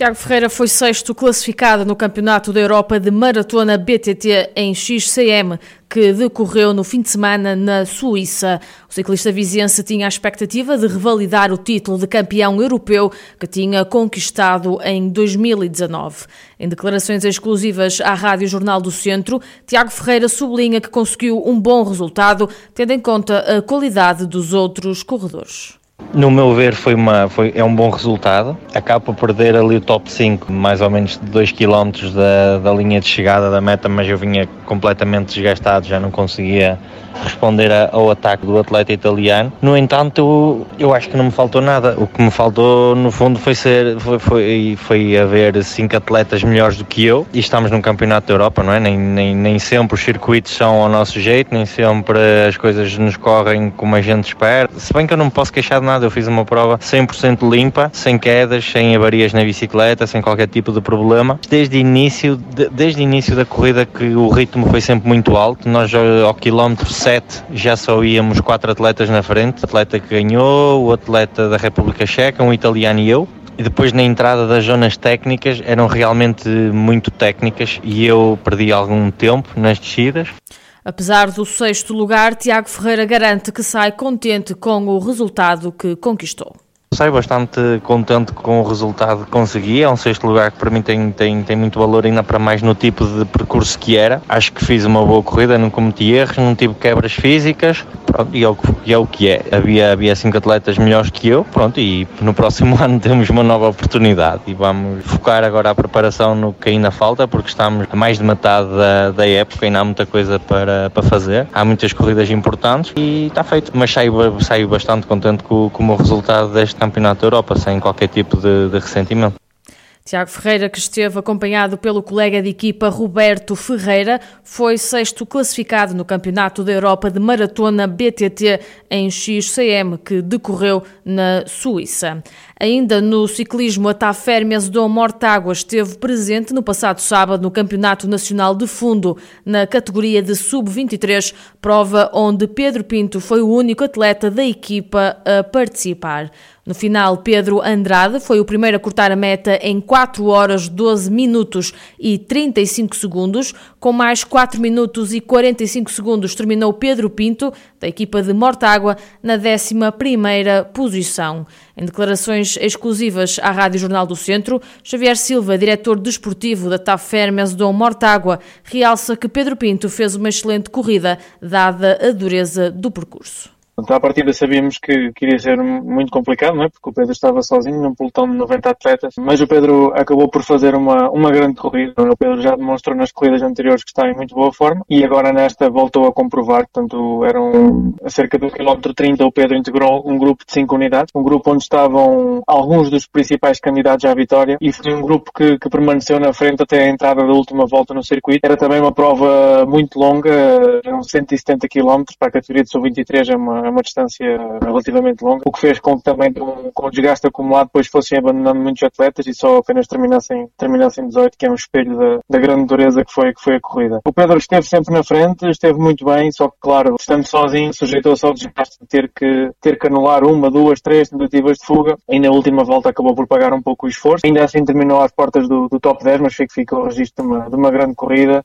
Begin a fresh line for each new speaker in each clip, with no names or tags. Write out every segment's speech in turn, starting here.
Tiago Ferreira foi sexto classificado no Campeonato da Europa de Maratona BTT em XCM, que decorreu no fim de semana na Suíça. O ciclista viziense tinha a expectativa de revalidar o título de campeão europeu que tinha conquistado em 2019. Em declarações exclusivas à Rádio Jornal do Centro, Tiago Ferreira sublinha que conseguiu um bom resultado, tendo em conta a qualidade dos outros corredores.
No meu ver, foi uma, foi, é um bom resultado. Acabo por perder ali o top 5, mais ou menos de 2 km da, da linha de chegada da meta, mas eu vinha completamente desgastado, já não conseguia responder ao ataque do atleta italiano. No entanto, eu, eu acho que não me faltou nada. O que me faltou, no fundo, foi ser foi, foi, foi haver cinco atletas melhores do que eu. E estamos num campeonato da Europa, não é? Nem, nem, nem sempre os circuitos são ao nosso jeito, nem sempre as coisas nos correm como a gente espera. Se bem que eu não me posso queixar de nada, eu fiz uma prova 100% limpa, sem quedas, sem avarias na bicicleta, sem qualquer tipo de problema. Desde o início, de, desde início da corrida que o ritmo foi sempre muito alto. Nós ao quilómetro 7 já só íamos quatro atletas na frente. O atleta que ganhou, o atleta da República Checa, um italiano e eu. E depois na entrada das zonas técnicas eram realmente muito técnicas e eu perdi algum tempo nas descidas.
Apesar do sexto lugar, Tiago Ferreira garante que sai contente com o resultado que conquistou.
Saio bastante contente com o resultado que consegui. É um sexto lugar que para mim tem, tem, tem muito valor, ainda para mais no tipo de percurso que era. Acho que fiz uma boa corrida, não cometi erros, não tive quebras físicas. Pronto, e é o, e é o que é. Havia, havia cinco atletas melhores que eu. Pronto, e no próximo ano temos uma nova oportunidade e vamos focar agora a preparação no que ainda falta, porque estamos a mais de metade da, da época, ainda há muita coisa para, para fazer. Há muitas corridas importantes e está feito. Mas saio, saio bastante contente com, com o resultado deste Campeonato da Europa sem qualquer tipo de, de ressentimento.
Tiago Ferreira, que esteve acompanhado pelo colega de equipa Roberto Ferreira, foi sexto classificado no Campeonato da Europa de Maratona BTT em XCM, que decorreu na Suíça. Ainda no ciclismo, a TAFER Mesdom Mortágua esteve presente no passado sábado no Campeonato Nacional de Fundo, na categoria de Sub-23, prova onde Pedro Pinto foi o único atleta da equipa a participar. No final, Pedro Andrade foi o primeiro a cortar a meta em 4 horas 12 minutos e 35 segundos. Com mais 4 minutos e 45 segundos terminou Pedro Pinto, da equipa de Mortágua, na 11 posição. Em declarações exclusivas à Rádio Jornal do Centro, Xavier Silva, diretor desportivo da TAF Fermes Mortágua, realça que Pedro Pinto fez uma excelente corrida, dada a dureza do percurso.
Então, à partida sabíamos que, que iria ser muito complicado, não é? Porque o Pedro estava sozinho num pelotão de 90 atletas, mas o Pedro acabou por fazer uma, uma grande corrida. O Pedro já demonstrou nas corridas anteriores que está em muito boa forma e agora nesta voltou a comprovar. Portanto, eram a cerca do quilómetro 30 o Pedro integrou um grupo de 5 unidades, um grupo onde estavam alguns dos principais candidatos à vitória e foi um grupo que, que permaneceu na frente até a entrada da última volta no circuito. Era também uma prova muito longa, eram 170 km para a categoria de sub-23 é uma uma distância relativamente longa, o que fez com que também com, com o desgaste acumulado depois fossem abandonando muitos atletas e só apenas terminassem, terminassem 18, que é um espelho da, da grande dureza que foi, que foi a corrida. O Pedro esteve sempre na frente, esteve muito bem, só que claro, estando sozinho, sujeitou-se ao desgaste de ter que, ter que anular uma, duas, três tentativas de fuga e na última volta acabou por pagar um pouco o esforço. Ainda assim terminou às portas do, do top 10, mas fica, fica o registro de uma, de uma grande corrida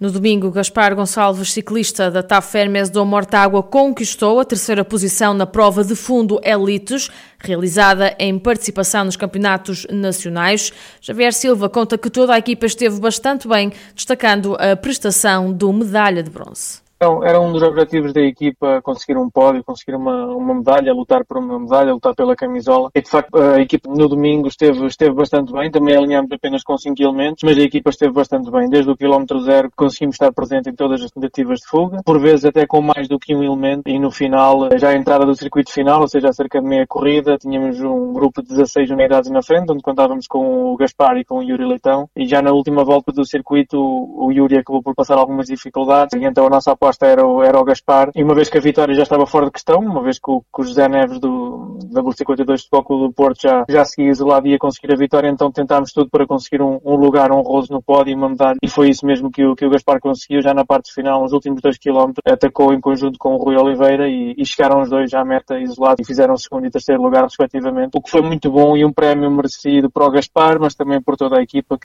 no domingo, Gaspar Gonçalves, ciclista da TAF Hermes do Mortágua, conquistou a terceira posição na prova de fundo Elites, realizada em participação nos campeonatos nacionais. Javier Silva conta que toda a equipa esteve bastante bem, destacando a prestação do medalha de bronze.
Então, era um dos objetivos da equipa conseguir um pódio, conseguir uma, uma medalha, lutar por uma medalha, lutar pela camisola. E de facto a equipa no domingo esteve, esteve bastante bem, também alinhámos apenas com 5 elementos, mas a equipa esteve bastante bem. Desde o quilómetro zero conseguimos estar presente em todas as tentativas de fuga, por vezes até com mais do que um elemento. E no final, já a entrada do circuito final, ou seja, cerca de meia corrida, tínhamos um grupo de 16 unidades na frente, onde contávamos com o Gaspar e com o Yuri Leitão. E já na última volta do circuito, o Yuri acabou por passar algumas dificuldades, e então a nossa Costa era o, era o Gaspar, e uma vez que a vitória já estava fora de questão, uma vez que o, que o José Neves do W52 do Futebol Clube do Porto já, já seguia isolado e ia conseguir a vitória, então tentámos tudo para conseguir um, um lugar honroso no pódio e uma e foi isso mesmo que o, que o Gaspar conseguiu já na parte final, nos últimos dois quilómetros, atacou em conjunto com o Rui Oliveira e, e chegaram os dois à meta isolados e fizeram segundo e terceiro lugar respectivamente, o que foi muito bom e um prémio merecido para o Gaspar, mas também por toda a equipa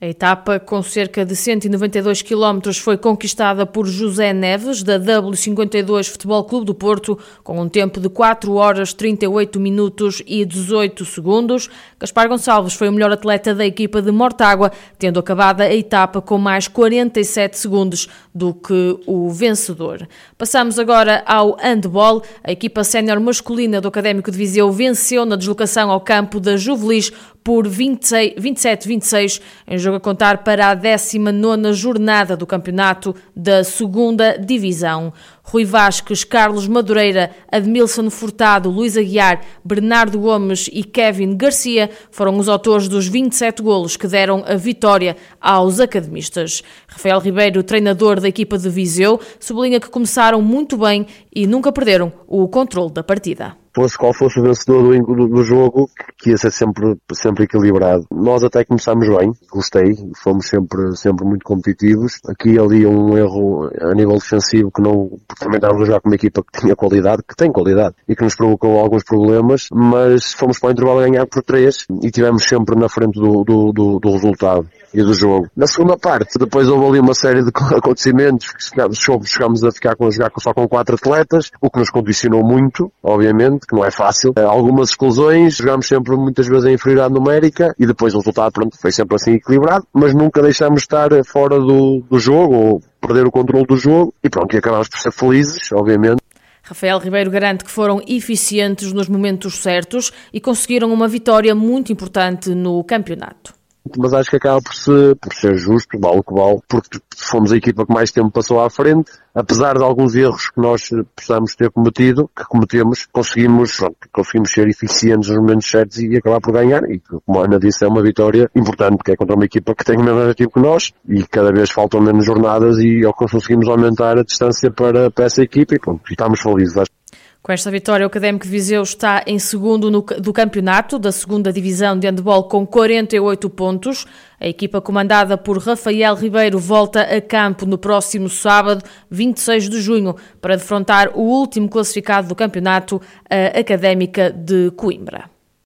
a etapa, com cerca de 192 km, foi conquistada por José Neves, da W52 Futebol Clube do Porto, com um tempo de 4 horas 38 minutos e 18 segundos. Gaspar Gonçalves foi o melhor atleta da equipa de Mortágua, tendo acabado a etapa com mais 47 segundos do que o vencedor. Passamos agora ao handball. A equipa sénior masculina do Académico de Viseu venceu na deslocação ao campo da Juvelis por 27-26, em jogo a contar para a 19 jornada do campeonato da segunda Divisão. Rui Vasques, Carlos Madureira, Admilson Furtado, Luís Aguiar, Bernardo Gomes e Kevin Garcia foram os autores dos 27 golos que deram a vitória aos academistas. Rafael Ribeiro, treinador da equipa de Viseu, sublinha que começaram muito bem e nunca perderam o controle da partida
fosse qual fosse o vencedor do, do, jogo, que ia ser sempre, sempre equilibrado. Nós até começámos bem, gostei, fomos sempre, sempre muito competitivos. Aqui ali um erro a nível defensivo que não, porque também estávamos a jogar com uma equipa que tinha qualidade, que tem qualidade, e que nos provocou alguns problemas, mas fomos para o intervalo a ganhar por três e tivemos sempre na frente do, do, do, do resultado e do jogo. Na segunda parte, depois houve ali uma série de acontecimentos que chegámos a ficar com a jogar só com quatro atletas, o que nos condicionou muito, obviamente, que não é fácil. Eh, algumas exclusões, jogámos sempre muitas vezes em inferioridade numérica e depois o resultado, pronto, foi sempre assim equilibrado, mas nunca deixámos de estar fora do, do jogo ou perder o controle do jogo e pronto, e acabámos por ser felizes, obviamente.
Rafael Ribeiro garante que foram eficientes nos momentos certos e conseguiram uma vitória muito importante no campeonato
mas acho que acaba por, ser por ser justo, vale o que vale, porque fomos a equipa que mais tempo passou à frente, apesar de alguns erros que nós possamos ter cometido, que cometemos, conseguimos, pronto, conseguimos ser eficientes nos momentos certos e acabar por ganhar, e como a Ana disse, é uma vitória importante, porque é contra uma equipa que tem o mesmo objetivo que nós, e cada vez faltam menos jornadas e conseguimos aumentar a distância para, para essa equipa, e pronto, estamos felizes. Acho.
Com esta vitória, o Académico de Viseu está em segundo no, do campeonato da segunda divisão de handball com 48 pontos. A equipa comandada por Rafael Ribeiro volta a campo no próximo sábado, 26 de junho, para defrontar o último classificado do campeonato, a Académica de Coimbra.